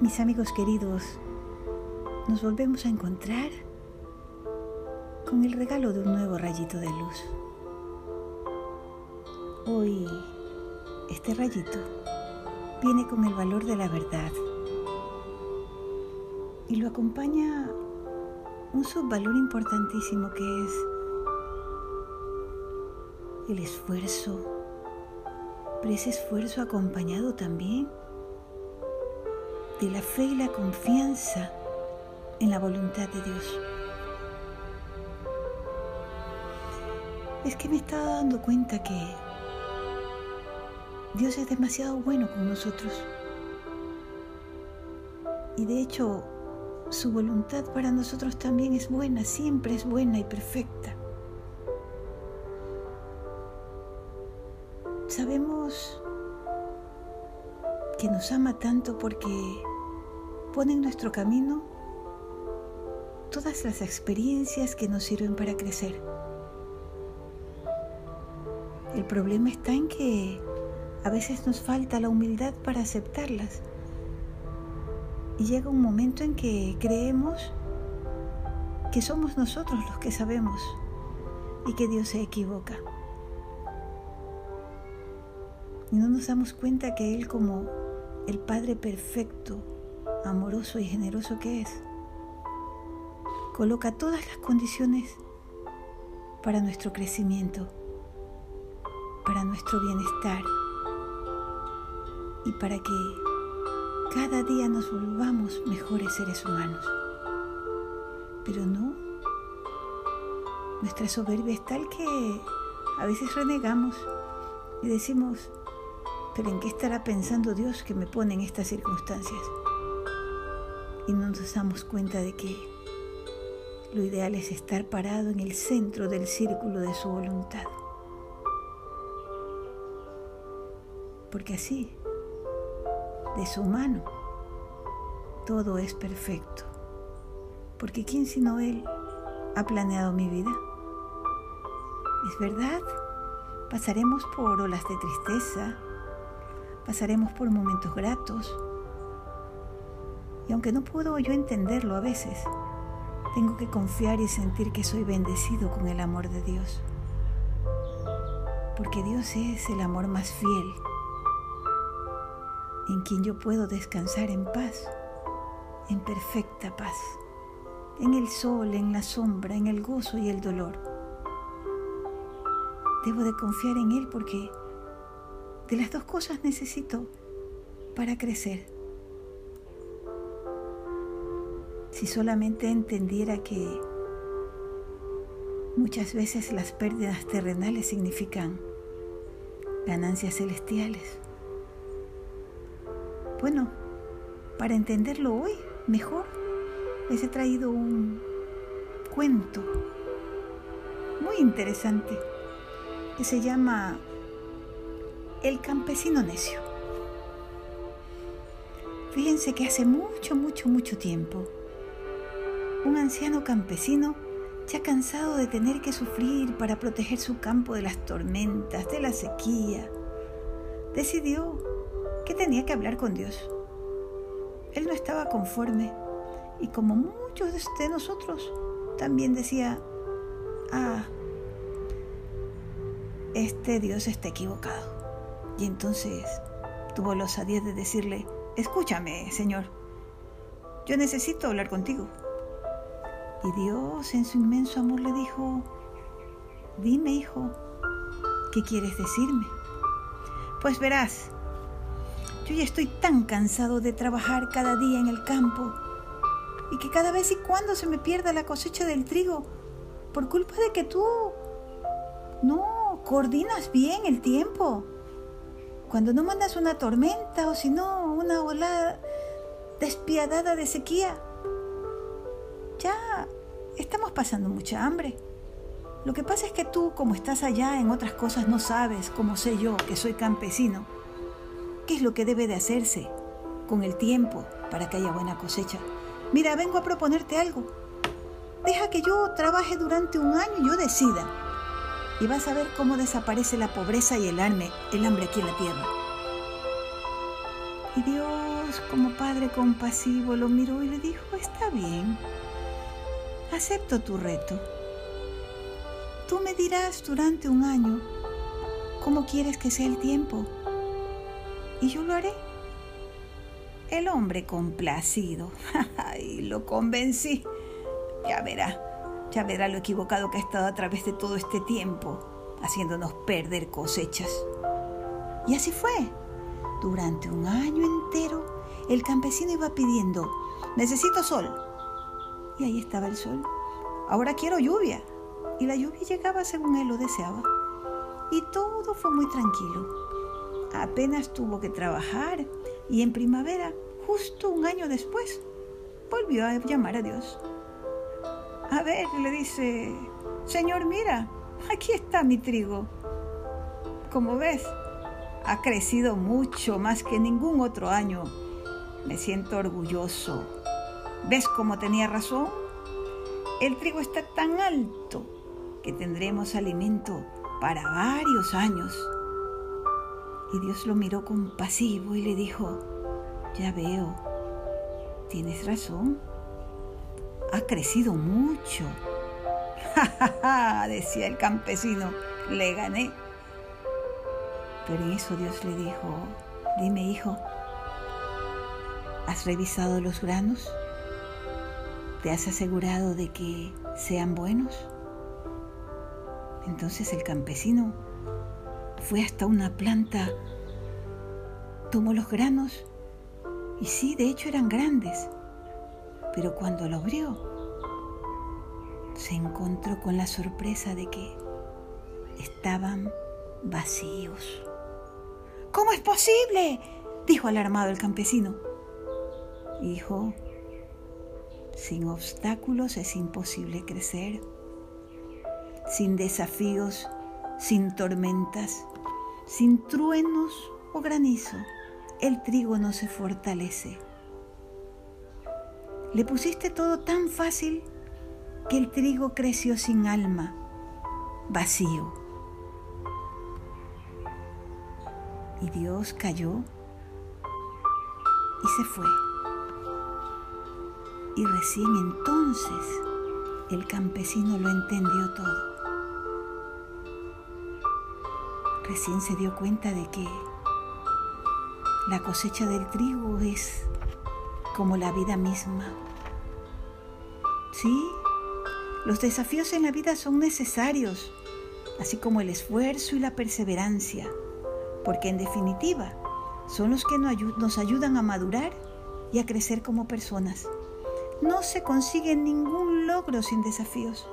Mis amigos queridos, nos volvemos a encontrar con el regalo de un nuevo rayito de luz. Hoy, este rayito viene con el valor de la verdad y lo acompaña un subvalor importantísimo que es el esfuerzo, pero ese esfuerzo acompañado también de la fe y la confianza en la voluntad de Dios. Es que me estaba dando cuenta que Dios es demasiado bueno con nosotros. Y de hecho, su voluntad para nosotros también es buena, siempre es buena y perfecta. Sabemos que nos ama tanto porque pone en nuestro camino todas las experiencias que nos sirven para crecer. El problema está en que a veces nos falta la humildad para aceptarlas. Y llega un momento en que creemos que somos nosotros los que sabemos y que Dios se equivoca. Y no nos damos cuenta que Él como el Padre perfecto, amoroso y generoso que es, coloca todas las condiciones para nuestro crecimiento, para nuestro bienestar y para que cada día nos volvamos mejores seres humanos. Pero no, nuestra soberbia es tal que a veces renegamos y decimos, pero ¿en qué estará pensando Dios que me pone en estas circunstancias? Y no nos damos cuenta de que lo ideal es estar parado en el centro del círculo de su voluntad. Porque así, de su mano, todo es perfecto. Porque ¿quién sino Él ha planeado mi vida? Es verdad, pasaremos por olas de tristeza, pasaremos por momentos gratos. Y aunque no puedo yo entenderlo a veces, tengo que confiar y sentir que soy bendecido con el amor de Dios. Porque Dios es el amor más fiel, en quien yo puedo descansar en paz, en perfecta paz, en el sol, en la sombra, en el gozo y el dolor. Debo de confiar en Él porque de las dos cosas necesito para crecer. Si solamente entendiera que muchas veces las pérdidas terrenales significan ganancias celestiales. Bueno, para entenderlo hoy mejor, les he traído un cuento muy interesante que se llama el campesino necio. Fíjense que hace mucho, mucho, mucho tiempo, un anciano campesino, ya cansado de tener que sufrir para proteger su campo de las tormentas, de la sequía, decidió que tenía que hablar con Dios. Él no estaba conforme y como muchos de nosotros, también decía, ah, este Dios está equivocado. Y entonces tuvo la osadía de decirle, escúchame, Señor, yo necesito hablar contigo. Y Dios en su inmenso amor le dijo, dime, hijo, ¿qué quieres decirme? Pues verás, yo ya estoy tan cansado de trabajar cada día en el campo y que cada vez y cuando se me pierda la cosecha del trigo por culpa de que tú no coordinas bien el tiempo cuando no mandas una tormenta o si no una ola despiadada de sequía, ya estamos pasando mucha hambre. Lo que pasa es que tú, como estás allá en otras cosas, no sabes, como sé yo, que soy campesino, qué es lo que debe de hacerse con el tiempo para que haya buena cosecha. Mira, vengo a proponerte algo. Deja que yo trabaje durante un año y yo decida y vas a ver cómo desaparece la pobreza y el hambre, el hambre aquí en la tierra. Y Dios, como Padre compasivo, lo miró y le dijo, está bien, acepto tu reto. Tú me dirás durante un año cómo quieres que sea el tiempo y yo lo haré. El hombre complacido, y lo convencí. Ya verá, ya verá lo equivocado que ha estado a través de todo este tiempo, haciéndonos perder cosechas. Y así fue. Durante un año entero, el campesino iba pidiendo, necesito sol. Y ahí estaba el sol. Ahora quiero lluvia. Y la lluvia llegaba según él lo deseaba. Y todo fue muy tranquilo. Apenas tuvo que trabajar y en primavera, justo un año después, volvió a llamar a Dios. A ver, le dice, Señor, mira, aquí está mi trigo. Como ves, ha crecido mucho más que ningún otro año. Me siento orgulloso. ¿Ves cómo tenía razón? El trigo está tan alto que tendremos alimento para varios años. Y Dios lo miró compasivo y le dijo, ya veo, tienes razón, ha crecido mucho. Ja, ja, decía el campesino, le gané. Pero en eso Dios le dijo, dime hijo, ¿has revisado los granos? ¿Te has asegurado de que sean buenos? Entonces el campesino fue hasta una planta, tomó los granos y sí, de hecho eran grandes, pero cuando lo abrió, se encontró con la sorpresa de que estaban vacíos. ¿Cómo es posible? dijo alarmado el campesino. Hijo, sin obstáculos es imposible crecer. Sin desafíos, sin tormentas, sin truenos o granizo, el trigo no se fortalece. Le pusiste todo tan fácil que el trigo creció sin alma, vacío. Y Dios cayó y se fue. Y recién entonces el campesino lo entendió todo. Recién se dio cuenta de que la cosecha del trigo es como la vida misma. Sí, los desafíos en la vida son necesarios, así como el esfuerzo y la perseverancia porque en definitiva son los que nos ayudan a madurar y a crecer como personas. No se consigue ningún logro sin desafíos.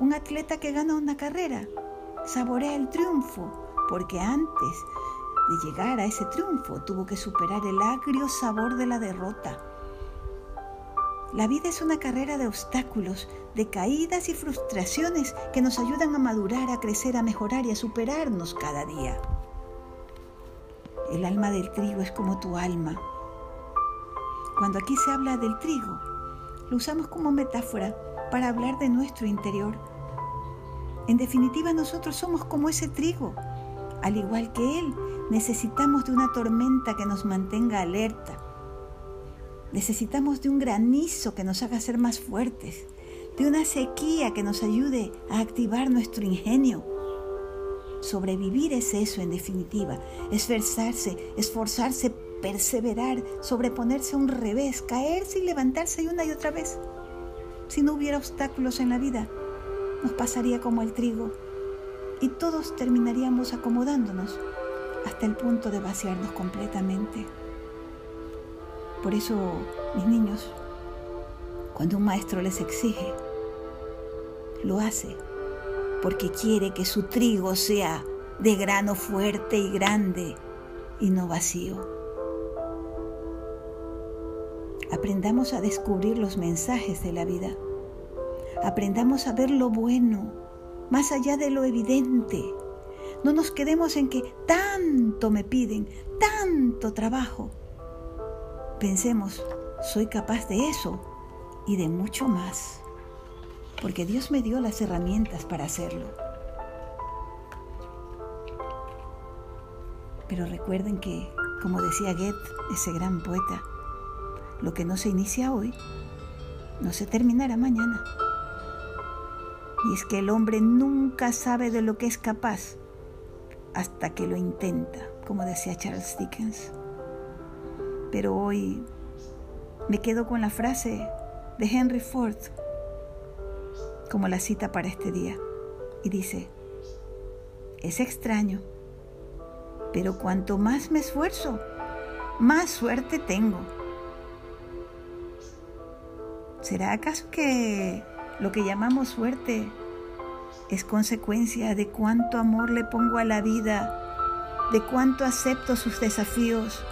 Un atleta que gana una carrera saborea el triunfo porque antes de llegar a ese triunfo tuvo que superar el agrio sabor de la derrota. La vida es una carrera de obstáculos, de caídas y frustraciones que nos ayudan a madurar, a crecer, a mejorar y a superarnos cada día. El alma del trigo es como tu alma. Cuando aquí se habla del trigo, lo usamos como metáfora para hablar de nuestro interior. En definitiva, nosotros somos como ese trigo. Al igual que él, necesitamos de una tormenta que nos mantenga alerta. Necesitamos de un granizo que nos haga ser más fuertes, de una sequía que nos ayude a activar nuestro ingenio Sobrevivir es eso en definitiva, esforzarse, esforzarse, perseverar, sobreponerse a un revés, caerse y levantarse una y otra vez. Si no hubiera obstáculos en la vida, nos pasaría como el trigo y todos terminaríamos acomodándonos hasta el punto de vaciarnos completamente. Por eso, mis niños, cuando un maestro les exige, lo hace porque quiere que su trigo sea de grano fuerte y grande y no vacío. Aprendamos a descubrir los mensajes de la vida. Aprendamos a ver lo bueno, más allá de lo evidente. No nos quedemos en que tanto me piden, tanto trabajo. Pensemos, soy capaz de eso y de mucho más porque Dios me dio las herramientas para hacerlo. Pero recuerden que Como decía Goethe, ese gran poeta, lo que no se inicia hoy, no se terminará mañana. Y es que el hombre nunca sabe de lo que es capaz hasta que lo intenta, como decía Charles Dickens. Pero hoy me quedo con la frase de Henry Ford como la cita para este día. Y dice, es extraño, pero cuanto más me esfuerzo, más suerte tengo. ¿Será acaso que lo que llamamos suerte es consecuencia de cuánto amor le pongo a la vida, de cuánto acepto sus desafíos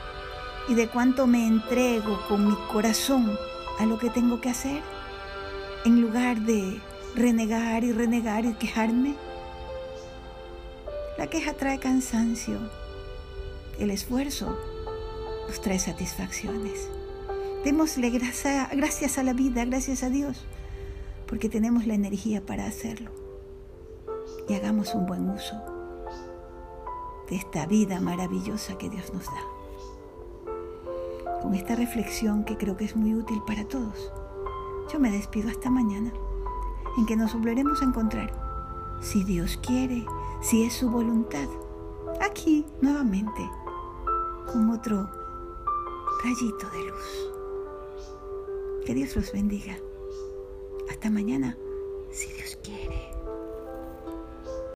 y de cuánto me entrego con mi corazón a lo que tengo que hacer, en lugar de renegar y renegar y quejarme. La queja trae cansancio, el esfuerzo nos trae satisfacciones. Démosle gracias a la vida, gracias a Dios, porque tenemos la energía para hacerlo. Y hagamos un buen uso de esta vida maravillosa que Dios nos da. Con esta reflexión que creo que es muy útil para todos, yo me despido hasta mañana, en que nos volveremos a encontrar, si Dios quiere, si es su voluntad, aquí nuevamente, con otro rayito de luz. Que Dios los bendiga. Hasta mañana.